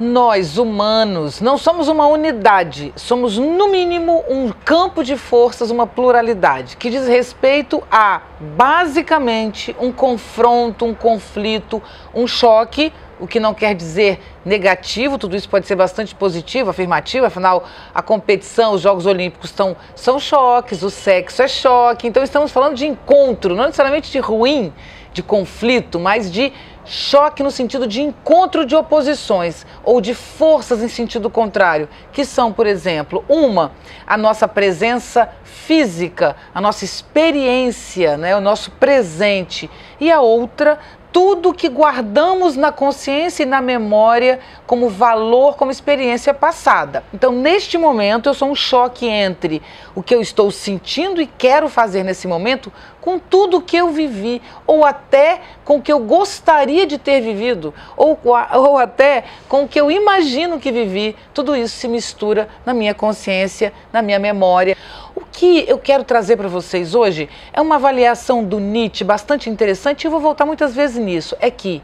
Nós, humanos, não somos uma unidade, somos, no mínimo, um campo de forças, uma pluralidade, que diz respeito a, basicamente, um confronto, um conflito, um choque, o que não quer dizer negativo, tudo isso pode ser bastante positivo, afirmativo, afinal, a competição, os Jogos Olímpicos estão, são choques, o sexo é choque, então estamos falando de encontro, não necessariamente de ruim, de conflito, mas de choque no sentido de encontro de oposições ou de forças em sentido contrário, que são, por exemplo, uma, a nossa presença física, a nossa experiência, né, o nosso presente, e a outra, tudo que guardamos na consciência e na memória como valor, como experiência passada. Então, neste momento, eu sou um choque entre o que eu estou sentindo e quero fazer nesse momento com tudo que eu vivi, ou até com o que eu gostaria de ter vivido, ou, ou até com o que eu imagino que vivi. Tudo isso se mistura na minha consciência, na minha memória. O que eu quero trazer para vocês hoje é uma avaliação do Nietzsche bastante interessante, e eu vou voltar muitas vezes nisso. É que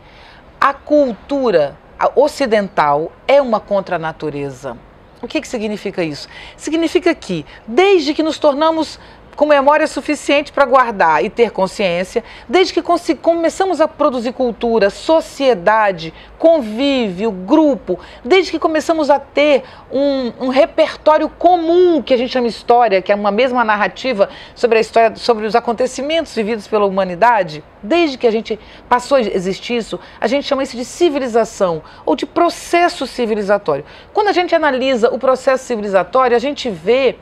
a cultura ocidental é uma contra-natureza. O que, que significa isso? Significa que, desde que nos tornamos com memória suficiente para guardar e ter consciência, desde que começamos a produzir cultura, sociedade, convívio, grupo, desde que começamos a ter um, um, repertório comum que a gente chama história, que é uma mesma narrativa sobre a história, sobre os acontecimentos vividos pela humanidade, desde que a gente passou a existir isso, a gente chama isso de civilização ou de processo civilizatório. Quando a gente analisa o processo civilizatório, a gente vê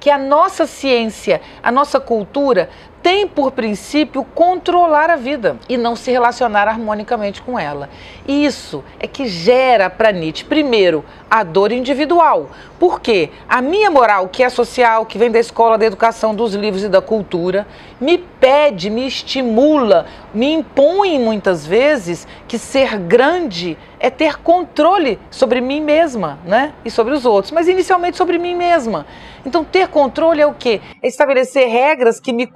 que a nossa ciência, a nossa cultura tem por princípio controlar a vida e não se relacionar harmonicamente com ela. E isso é que gera para Nietzsche, primeiro, a dor individual. Porque a minha moral, que é social, que vem da escola, da educação, dos livros e da cultura, me pede, me estimula, me impõe muitas vezes que ser grande é ter controle sobre mim mesma, né? E sobre os outros, mas inicialmente sobre mim mesma. Então, ter controle é o quê? É estabelecer regras que me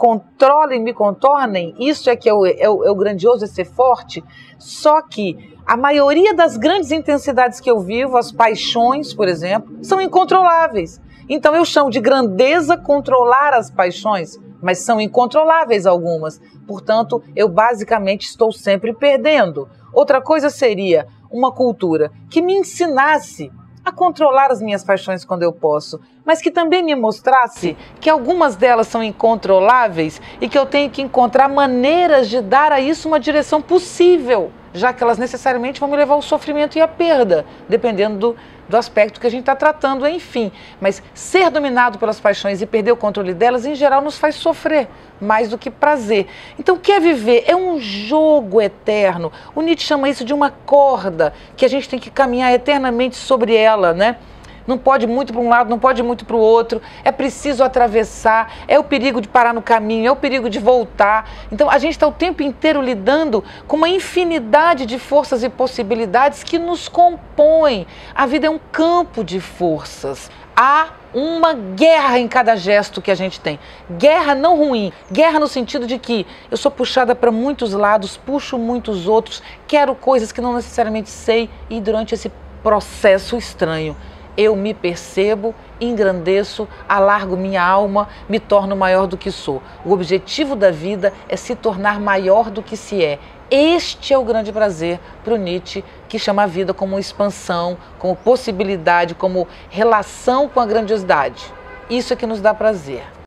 controlem, me contornem. Isso é que é o, é o, é o grandioso, é ser forte. Só que a maioria das grandes intensidades que eu vivo, as paixões, por exemplo, são incontroláveis. Então, eu chamo de grandeza controlar as paixões mas são incontroláveis algumas. Portanto, eu basicamente estou sempre perdendo. Outra coisa seria uma cultura que me ensinasse a controlar as minhas paixões quando eu posso, mas que também me mostrasse que algumas delas são incontroláveis e que eu tenho que encontrar maneiras de dar a isso uma direção possível, já que elas necessariamente vão me levar ao sofrimento e à perda, dependendo do, do aspecto que a gente está tratando, enfim. Mas ser dominado pelas paixões e perder o controle delas, em geral, nos faz sofrer mais do que prazer. Então, quer viver é um jogo eterno. O Nietzsche chama isso de uma corda que a gente tem que caminhar eternamente sobre ela, né? Não pode muito para um lado, não pode muito para o outro, é preciso atravessar, é o perigo de parar no caminho, é o perigo de voltar. Então a gente está o tempo inteiro lidando com uma infinidade de forças e possibilidades que nos compõem. A vida é um campo de forças. Há uma guerra em cada gesto que a gente tem. Guerra não ruim, guerra no sentido de que eu sou puxada para muitos lados, puxo muitos outros, quero coisas que não necessariamente sei e durante esse processo estranho eu me percebo, engrandeço, alargo minha alma, me torno maior do que sou. O objetivo da vida é se tornar maior do que se é. Este é o grande prazer para o Nietzsche, que chama a vida como expansão, como possibilidade, como relação com a grandiosidade. Isso é que nos dá prazer.